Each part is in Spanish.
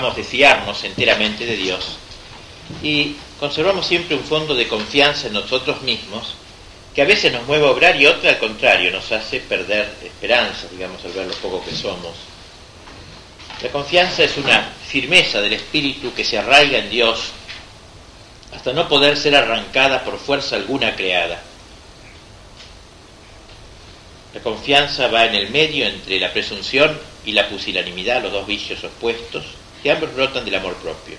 acabamos de enteramente de Dios y conservamos siempre un fondo de confianza en nosotros mismos que a veces nos mueve a obrar y otra al contrario nos hace perder esperanza, digamos, al ver lo poco que somos. La confianza es una firmeza del espíritu que se arraiga en Dios hasta no poder ser arrancada por fuerza alguna creada. La confianza va en el medio entre la presunción y la pusilanimidad, los dos vicios opuestos, que ambos brotan del amor propio.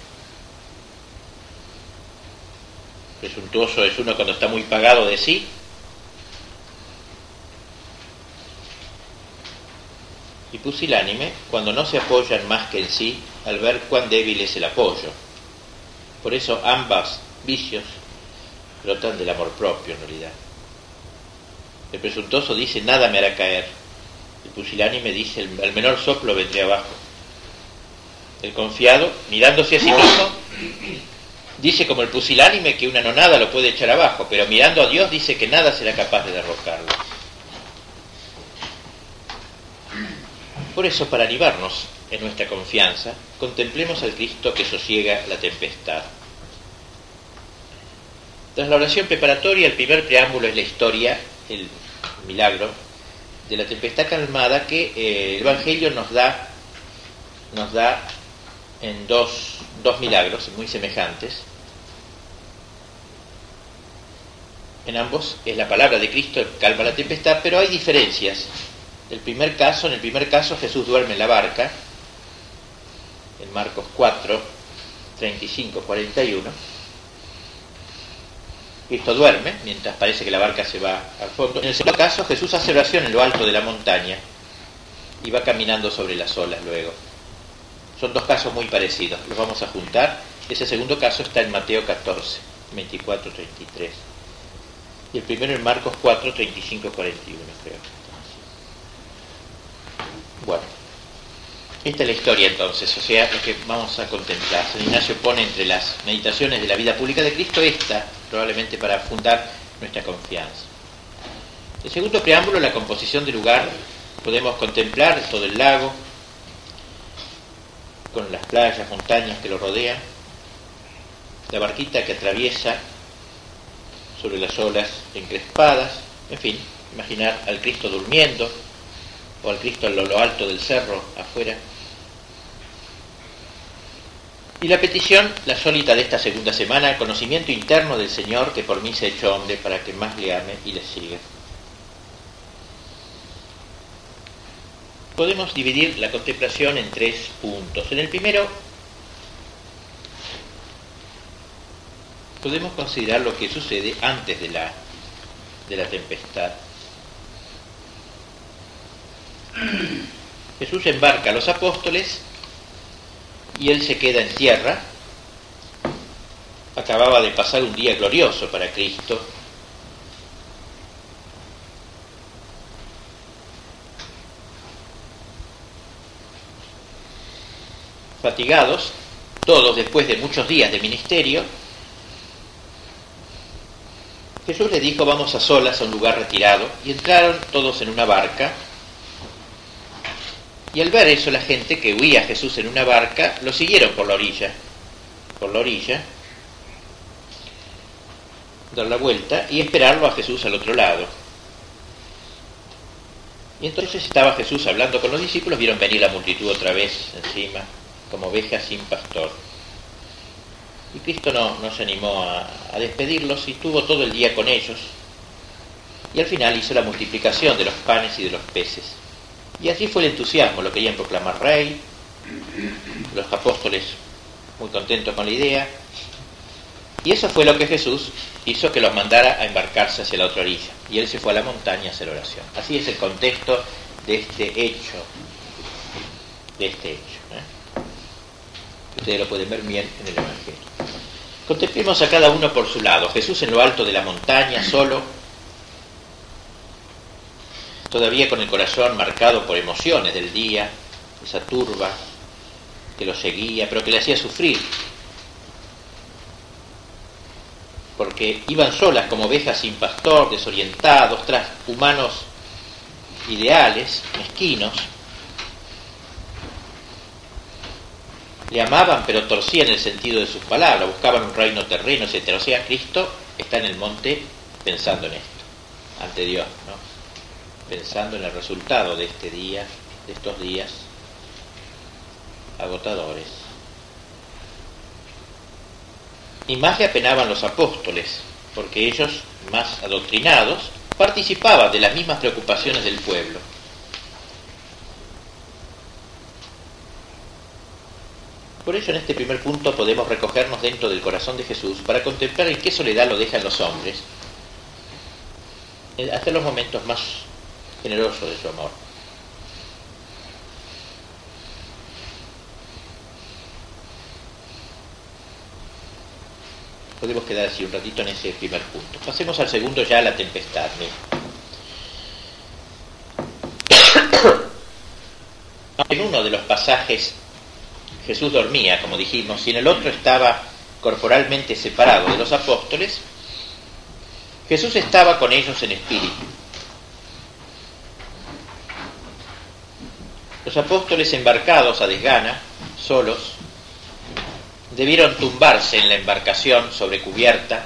Presuntuoso es uno cuando está muy pagado de sí y pusilánime cuando no se apoyan más que en sí al ver cuán débil es el apoyo. Por eso ambas vicios brotan del amor propio en realidad. El presuntuoso dice nada me hará caer. El pusilánime dice al menor soplo vendré abajo. El confiado, mirándose a sí mismo, dice como el pusilánime que una nonada lo puede echar abajo, pero mirando a Dios dice que nada será capaz de derrocarlo. Por eso, para animarnos en nuestra confianza, contemplemos al Cristo que sosiega la tempestad. Tras la oración preparatoria, el primer preámbulo es la historia, el milagro de la tempestad calmada que eh, el Evangelio nos da, nos da en dos, dos milagros muy semejantes. En ambos es la palabra de Cristo que calma la tempestad, pero hay diferencias el primer caso, en el primer caso Jesús duerme en la barca, en Marcos 4, 35, 41. Cristo duerme, mientras parece que la barca se va al fondo. En el segundo caso, Jesús hace oración en lo alto de la montaña y va caminando sobre las olas luego. Son dos casos muy parecidos, los vamos a juntar. Ese segundo caso está en Mateo 14, 24, 33. Y el primero en Marcos 4, 35, 41, creo. Bueno, esta es la historia entonces, o sea, lo que vamos a contemplar. San Ignacio pone entre las meditaciones de la vida pública de Cristo esta, probablemente para fundar nuestra confianza. El segundo preámbulo, la composición del lugar, podemos contemplar todo el lago, con las playas, montañas que lo rodean, la barquita que atraviesa sobre las olas encrespadas, en fin, imaginar al Cristo durmiendo, o al Cristo en lo, alto del cerro afuera. Y la petición, la sólita de esta segunda semana, conocimiento interno del Señor que por mí se ha hecho hombre para que más le ame y le siga. Podemos dividir la contemplación en tres puntos. En el primero, podemos considerar lo que sucede antes de la, de la tempestad. Jesús embarca a los apóstoles y él se queda en tierra. Acababa de pasar un día glorioso para Cristo. Fatigados, todos después de muchos días de ministerio, Jesús les dijo vamos a solas a un lugar retirado y entraron todos en una barca y al ver eso la gente que huía a Jesús en una barca, lo siguieron por la orilla, por la orilla, dar la vuelta y esperarlo a Jesús al otro lado. Y entonces estaba Jesús hablando con los discípulos, vieron venir la multitud otra vez encima, como ovejas sin pastor. Y Cristo no, no se animó a, despedirlos y estuvo todo el día con ellos. Y al final hizo la multiplicación de los panes y de los peces. Y así fue el entusiasmo, lo querían proclamar rey, los apóstoles muy contentos con la idea, y eso fue lo que Jesús hizo que los mandara a embarcarse hacia la otra orilla, y él se fue a la montaña a hacer oración. Así es el contexto de este hecho, de este hecho. ¿eh? Ustedes lo pueden ver bien en el Evangelio. Contemplemos a cada uno por su lado. Jesús en lo alto de la montaña, solo, todavía con el corazón marcado por emociones del día, esa turba que lo seguía, pero que le hacía sufrir, porque iban solas como ovejas sin pastor, desorientados, tras humanos ideales, mezquinos, le amaban pero torcían el sentido de sus palabras, buscaban un reino terreno, etc. O sea, Cristo está en el monte pensando en esto, ante Dios, ¿no? pensando en el resultado de este día, de estos días agotadores. Y más le apenaban los apóstoles, porque ellos, más adoctrinados, participaban de las mismas preocupaciones del pueblo. Por ello en este primer punto podemos recogernos dentro del corazón de Jesús para contemplar en qué soledad lo dejan los hombres, hasta los momentos más generosos de su amor. Podemos quedar así un ratito en ese primer punto. Pasemos al segundo ya, la tempestad. en uno de los pasajes Jesús dormía, como dijimos, y en el otro estaba corporalmente separado de los apóstoles, Jesús estaba con ellos en espíritu. Los apóstoles embarcados a desgana, solos, debieron tumbarse en la embarcación sobre cubierta.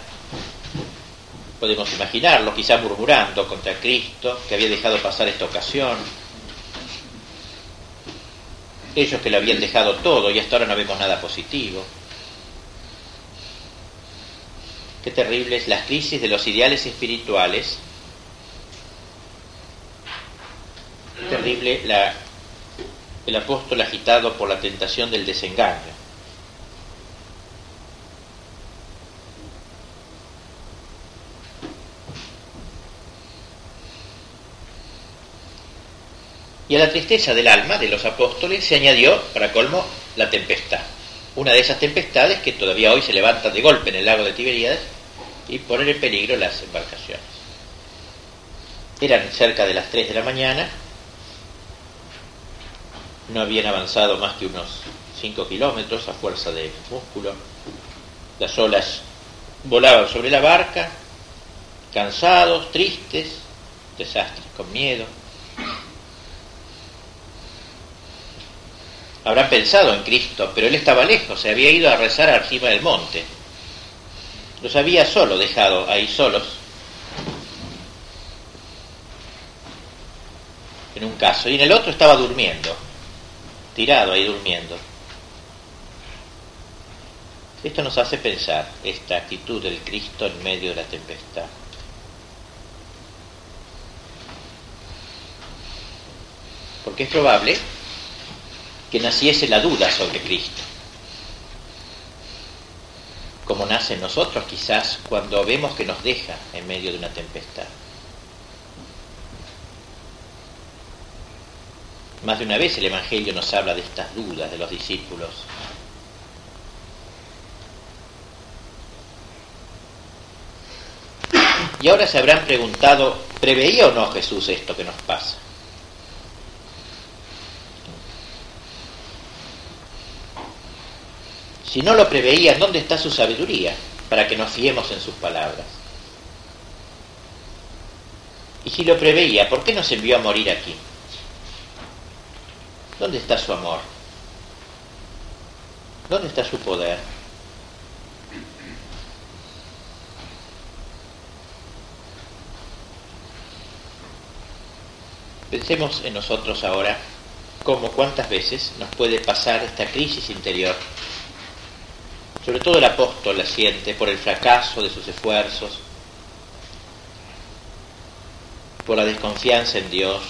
Podemos imaginarlo, quizá murmurando contra Cristo, que había dejado pasar esta ocasión, ellos que lo habían dejado todo y hasta ahora no vemos nada positivo. Qué terribles las crisis de los ideales espirituales. Qué terrible el apóstol agitado por la tentación del desengaño. A la tristeza del alma de los apóstoles se añadió, para colmo, la tempestad. Una de esas tempestades que todavía hoy se levantan de golpe en el lago de Tiberíades y ponen en peligro las embarcaciones. Eran cerca de las 3 de la mañana, no habían avanzado más que unos 5 kilómetros a fuerza de músculo, las olas volaban sobre la barca, cansados, tristes, desastres, con miedo. Habrán pensado en Cristo, pero él estaba lejos, se había ido a rezar arriba del monte. Los había solo dejado ahí solos. En un caso, y en el otro estaba durmiendo, tirado ahí durmiendo. Esto nos hace pensar esta actitud del Cristo en medio de la tempestad. Porque es probable que naciese la duda sobre Cristo. Como nace nosotros quizás cuando vemos que nos deja en medio de una tempestad. Más de una vez el Evangelio nos habla de estas dudas de los discípulos. Y ahora se habrán preguntado, ¿preveía o no Jesús esto que nos pasa? Si no lo preveía, ¿dónde está su sabiduría para que nos fiemos en sus palabras? Y si lo preveía, ¿por qué nos envió a morir aquí? ¿Dónde está su amor? ¿Dónde está su poder? Pensemos en nosotros ahora cómo cuántas veces nos puede pasar esta crisis interior sobre todo el apóstol la siente por el fracaso de sus esfuerzos, por la desconfianza en Dios,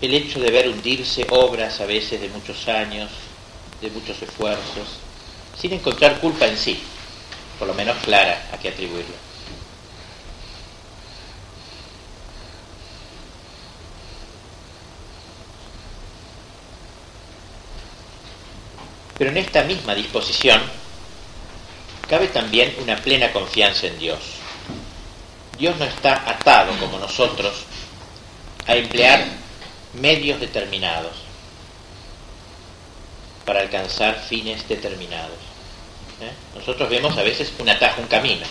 el hecho de ver hundirse obras a veces de muchos años, de muchos esfuerzos, sin encontrar culpa en sí, por lo menos clara a qué atribuirla. Pero en esta misma disposición cabe también una plena confianza en Dios. Dios no está atado como nosotros a emplear medios determinados para alcanzar fines determinados. ¿eh? Nosotros vemos a veces un atajo, un camino,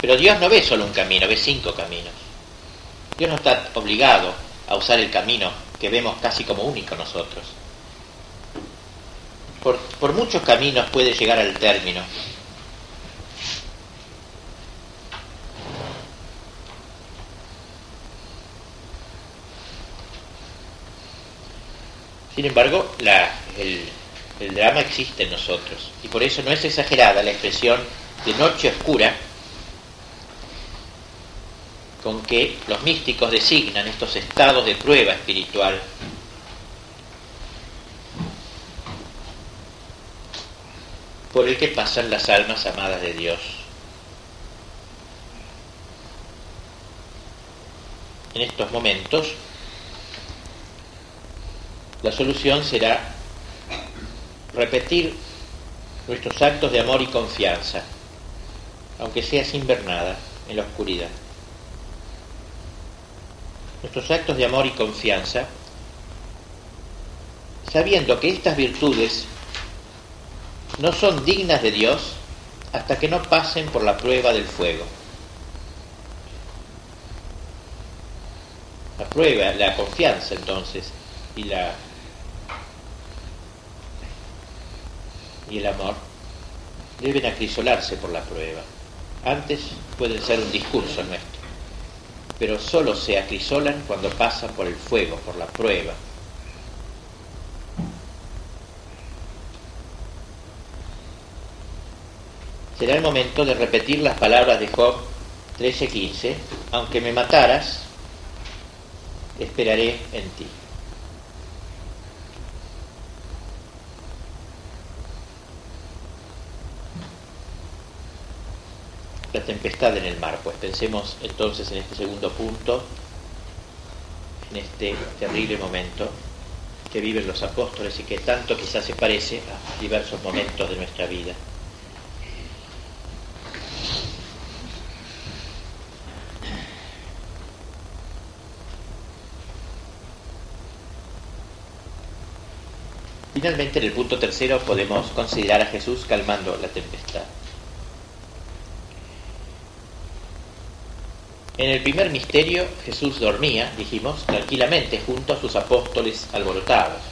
pero Dios no ve solo un camino, ve cinco caminos. Dios no está obligado a usar el camino que vemos casi como único nosotros. Por, muchos caminos puede llegar al término. Sin embargo, el drama existe en nosotros y por eso no es exagerada la expresión de noche oscura con que los místicos designan estos estados de prueba espiritual. Por el que pasan las almas amadas de Dios. En estos momentos, la solución será repetir nuestros actos de amor y confianza, aunque sea sin ver nada, en la oscuridad. Nuestros actos de amor y confianza, sabiendo que estas virtudes no son dignas de Dios hasta que no pasen por la prueba del fuego. La prueba, la confianza entonces y la y el amor deben acrisolarse por la prueba. Antes pueden ser un discurso nuestro, pero solo se acrisolan cuando pasan por el fuego, por la prueba. Será el momento de repetir las palabras de Job 13:15, aunque me mataras, esperaré en ti. la tempestad en el mar. Pues pensemos entonces en este segundo punto, en este terrible momento que viven los apóstoles y que tanto quizás se parece a diversos momentos de nuestra vida. Finalmente, en el punto tercero podemos considerar a Jesús calmando la tempestad. En el primer misterio Jesús dormía, dijimos, tranquilamente junto a sus apóstoles alborotados.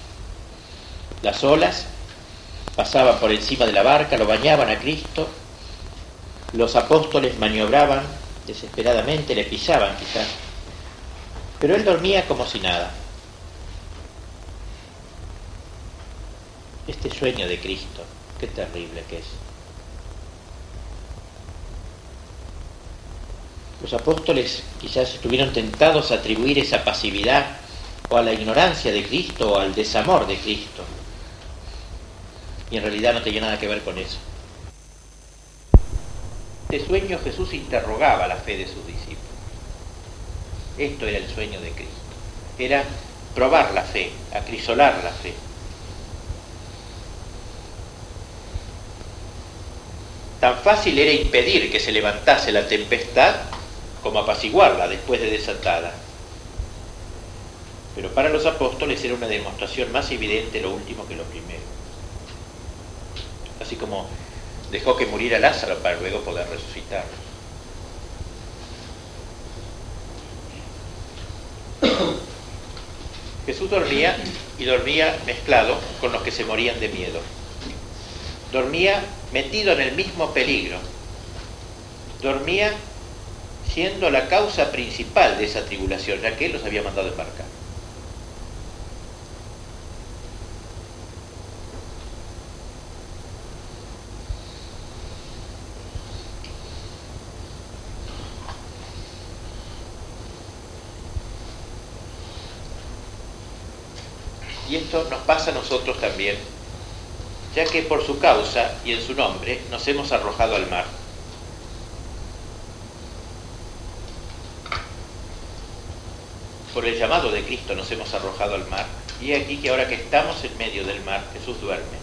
Las olas pasaban por encima de la barca, lo bañaban a Cristo, los apóstoles maniobraban desesperadamente, le pisaban quizás, pero él dormía como si nada. Este sueño de Cristo, qué terrible que es. Los apóstoles quizás estuvieron tentados a atribuir esa pasividad o a la ignorancia de Cristo o al desamor de Cristo. Y en realidad no tenía nada que ver con eso. Este sueño Jesús interrogaba la fe de sus discípulos. Esto era el sueño de Cristo. Era probar la fe, acrisolar la fe. Tan fácil era impedir que se levantase la tempestad como apaciguarla después de desatada. Pero para los apóstoles era una demostración más evidente lo último que lo primero. Así como dejó que muriera Lázaro para luego poder resucitar. Jesús dormía y dormía mezclado con los que se morían de miedo. Dormía metido en el mismo peligro. Dormía siendo la causa principal de esa tribulación, ya que Él los había mandado embarcar. Y esto nos pasa a nosotros también, ya que por su causa y en su nombre nos hemos arrojado al mar Por el llamado de Cristo nos hemos arrojado al mar. Y aquí que ahora que estamos en medio del mar, Jesús duerme.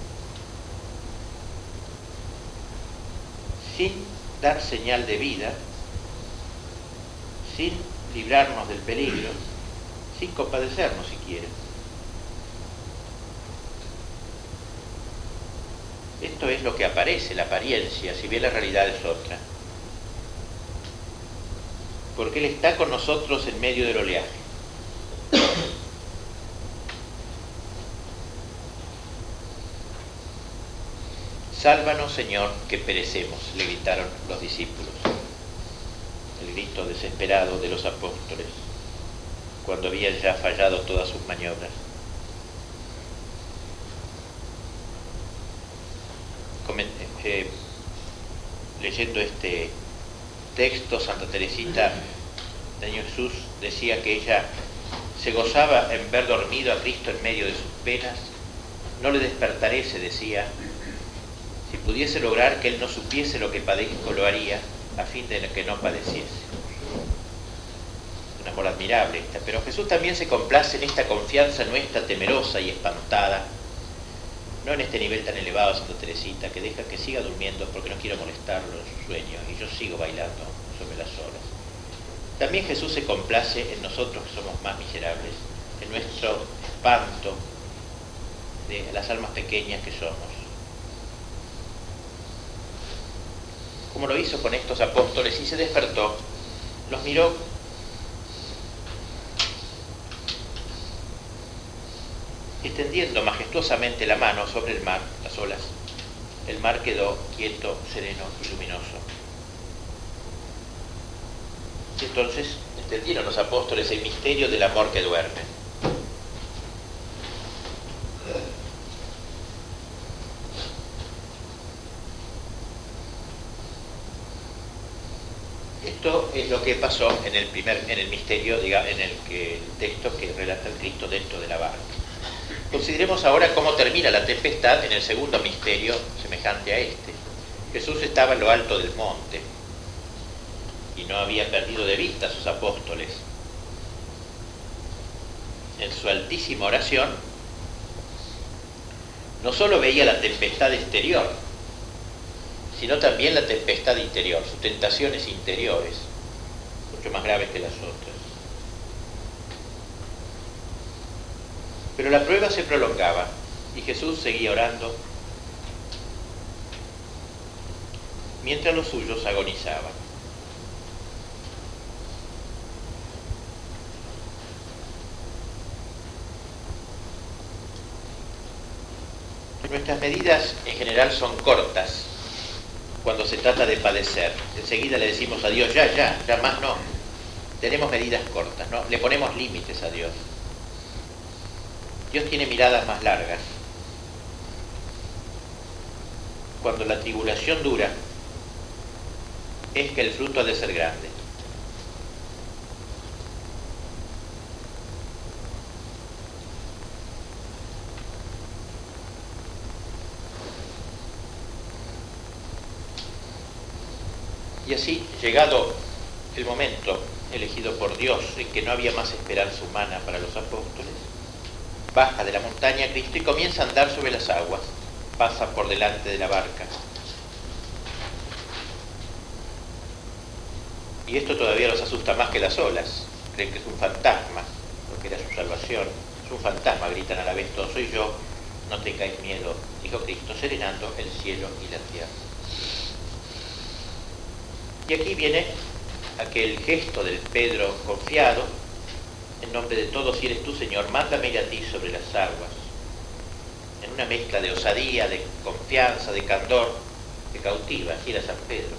Sin dar señal de vida, sin librarnos del peligro, sin compadecernos siquiera. es lo que aparece, la apariencia, si bien la realidad es otra. Porque Él está con nosotros en medio del oleaje. Sálvanos, Señor, que perecemos, le gritaron los discípulos. El grito desesperado de los apóstoles, cuando habían ya fallado todas sus maniobras. Eh, leyendo este texto, Santa Teresita de Jesús decía que ella se gozaba en ver dormido a Cristo en medio de sus penas. No le despertaré, se decía. Si pudiese lograr que Él no supiese lo que padezco, lo haría a fin de que no padeciese. Un amor admirable esta. Pero Jesús también se complace en esta confianza nuestra temerosa y espantada. No en este nivel tan elevado, Santa Teresita, que deja que siga durmiendo porque no quiero molestarlo en sus sueños y yo sigo bailando sobre las olas. También Jesús se complace en nosotros que somos más miserables, en nuestro espanto de las almas pequeñas que somos. Como lo hizo con estos apóstoles y se despertó, los miró extendiendo majestuosamente la mano sobre el mar, las olas. El mar quedó quieto, sereno y luminoso. Entonces entendieron los apóstoles el misterio del amor que duerme. Esto es lo que pasó en el primer, en el misterio, diga, en el, que, el texto que relata el Cristo dentro de la barca. Consideremos ahora cómo termina la tempestad en el segundo misterio semejante a este. Jesús estaba en lo alto del monte, y no había perdido de vista a sus apóstoles. En su altísima oración, no solo veía la tempestad exterior, sino también la tempestad interior, sus tentaciones interiores, mucho más graves que las otras. Pero la prueba se prolongaba y Jesús seguía orando mientras los suyos agonizaban. Nuestras medidas en general son cortas cuando se trata de padecer. Enseguida le decimos a Dios, ya, ya, ya más no. Tenemos medidas cortas, ¿no? Le ponemos límites a Dios. Dios tiene miradas más largas. Cuando la tribulación dura, es que el fruto ha de ser grande. Y así, llegado el momento elegido por Dios en que no había más esperanza humana para los apóstoles, baja de la montaña Cristo y comienza a andar sobre las aguas, pasa por delante de la barca. Y esto todavía los asusta más que las olas, creen que es un fantasma, porque era su salvación, es un fantasma, gritan a la vez todos, soy yo, no tengáis miedo, dijo Cristo, serenando el cielo y la tierra. Y aquí viene aquel gesto del Pedro confiado, en nombre de todos, si eres tú, Señor, mándame a ti sobre las aguas. En una mezcla de osadía, de confianza, de candor, que cautiva, así era San Pedro.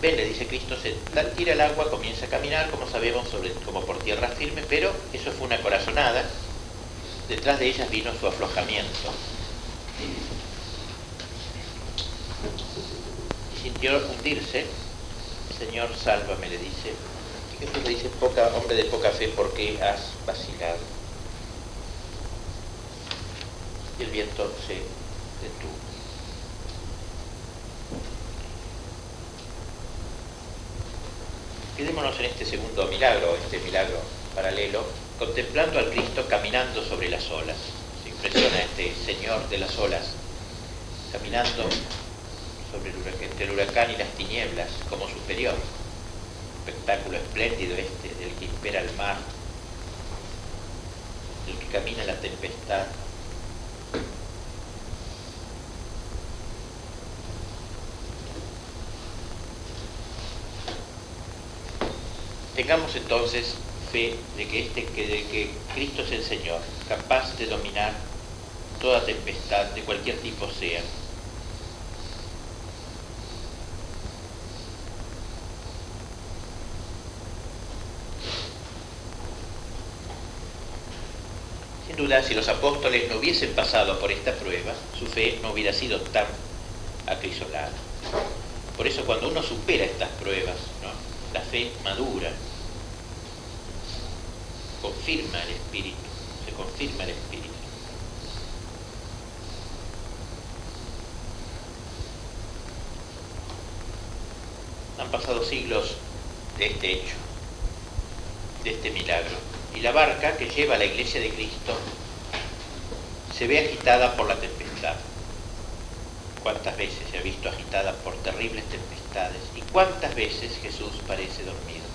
Ven, le dice Cristo, se tira el agua, comienza a caminar, como sabemos, sobre, como por tierra firme, pero eso fue una corazonada. Detrás de ellas vino su aflojamiento. sintió hundirse, Señor, sálvame, le dice. Jesús le dice, hombre de poca fe, ¿por qué has vacilado? Y el viento se detuvo. Quedémonos en este segundo milagro, este milagro paralelo, contemplando al Cristo caminando sobre las olas. Se impresiona este Señor de las olas, caminando sobre entre el huracán y las tinieblas como superior. Espectáculo espléndido este del que impera el mar, del que camina la tempestad. Tengamos entonces fe de que, este, que, de que Cristo es el Señor, capaz de dominar toda tempestad de cualquier tipo sea Si los apóstoles no hubiesen pasado por esta prueba, su fe no hubiera sido tan acrisolada. Por eso cuando uno supera estas pruebas, la fe madura, confirma el espíritu, se confirma el espíritu. Han pasado siglos de este hecho, de este milagro, y la barca que lleva a la iglesia de Cristo se ve agitada por la tempestad. ¿Cuántas veces se ha visto agitada por terribles tempestades? ¿Y cuántas veces Jesús parece dormido?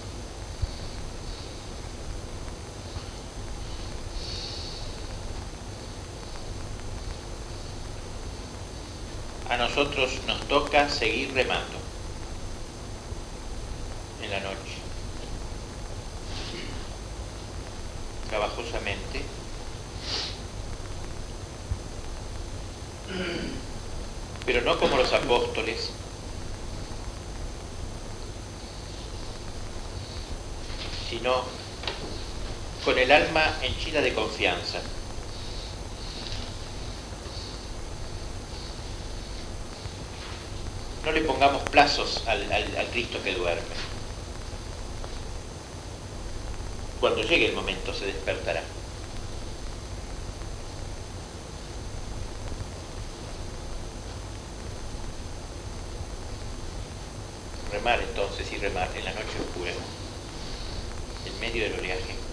A nosotros nos toca seguir remando en la noche, trabajosamente, pero no como los apóstoles, sino con el alma henchida de confianza. No le pongamos plazos al, al Cristo que duerme. Cuando llegue el momento se despertará. remar entonces y en la noche oscura, en medio del oleaje.